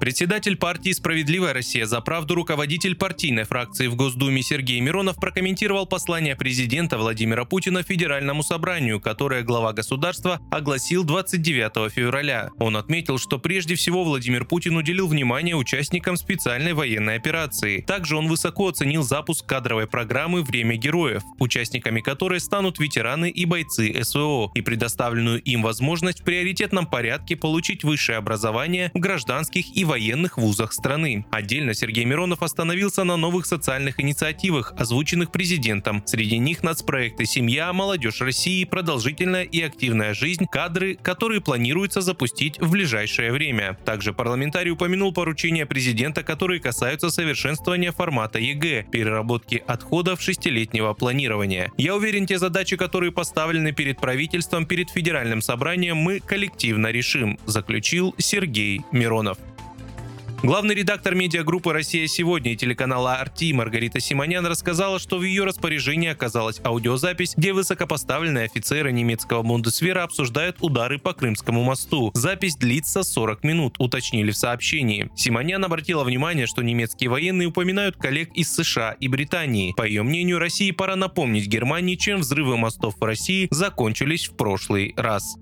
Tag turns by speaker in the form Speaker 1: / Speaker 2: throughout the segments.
Speaker 1: Председатель партии «Справедливая Россия за правду» руководитель партийной фракции в Госдуме Сергей Миронов прокомментировал послание президента Владимира Путина Федеральному собранию, которое глава государства огласил 29 февраля. Он отметил, что прежде всего Владимир Путин уделил внимание участникам специальной военной операции. Также он высоко оценил запуск кадровой программы «Время героев», участниками которой станут ветераны и бойцы СВО, и предоставленную им возможность в приоритетном порядке получить высшее образование в гражданских и военных вузах страны. Отдельно Сергей Миронов остановился на новых социальных инициативах, озвученных президентом. Среди них нацпроекты «Семья», «Молодежь России», «Продолжительная и активная жизнь», кадры, которые планируется запустить в ближайшее время. Также парламентарий упомянул поручения президента, которые касаются совершенствования формата ЕГЭ, переработки отходов шестилетнего планирования. Я уверен, те задачи, которые поставлены перед правительством, перед федеральным собранием, мы коллективно решим, заключил Сергей Миронов. Главный редактор медиагруппы «Россия сегодня» и телеканала «RT» Маргарита Симонян рассказала, что в ее распоряжении оказалась аудиозапись, где высокопоставленные офицеры немецкого Бундесвера обсуждают удары по Крымскому мосту. Запись длится 40 минут, уточнили в сообщении. Симонян обратила внимание, что немецкие военные упоминают коллег из США и Британии. По ее мнению, России пора напомнить Германии, чем взрывы мостов в России закончились в прошлый раз.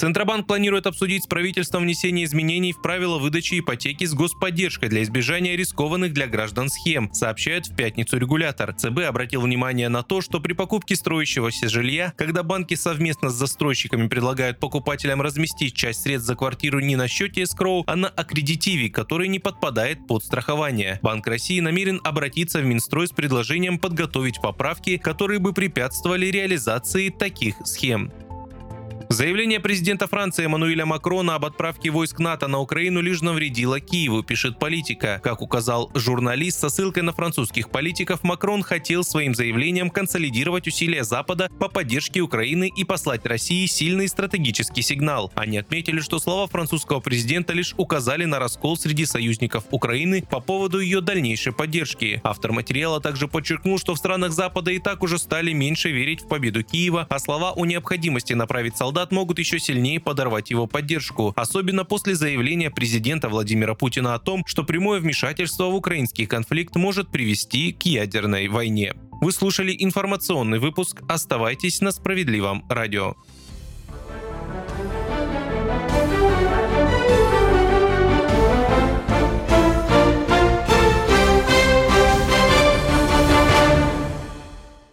Speaker 1: Центробанк планирует обсудить с правительством внесение изменений в правила выдачи ипотеки с господдержкой для избежания рискованных для граждан схем, сообщает в пятницу регулятор. ЦБ обратил внимание на то, что при покупке строящегося жилья, когда банки совместно с застройщиками предлагают покупателям разместить часть средств за квартиру не на счете эскроу, а на аккредитиве, который не подпадает под страхование. Банк России намерен обратиться в Минстрой с предложением подготовить поправки, которые бы препятствовали реализации таких схем. Заявление президента Франции Эммануэля Макрона об отправке войск НАТО на Украину лишь навредило Киеву, пишет политика. Как указал журналист со ссылкой на французских политиков, Макрон хотел своим заявлением консолидировать усилия Запада по поддержке Украины и послать России сильный стратегический сигнал. Они отметили, что слова французского президента лишь указали на раскол среди союзников Украины по поводу ее дальнейшей поддержки. Автор материала также подчеркнул, что в странах Запада и так уже стали меньше верить в победу Киева, а слова о необходимости направить солдат солдат могут еще сильнее подорвать его поддержку, особенно после заявления президента Владимира Путина о том, что прямое вмешательство в украинский конфликт может привести к ядерной войне. Вы слушали информационный выпуск. Оставайтесь на справедливом радио.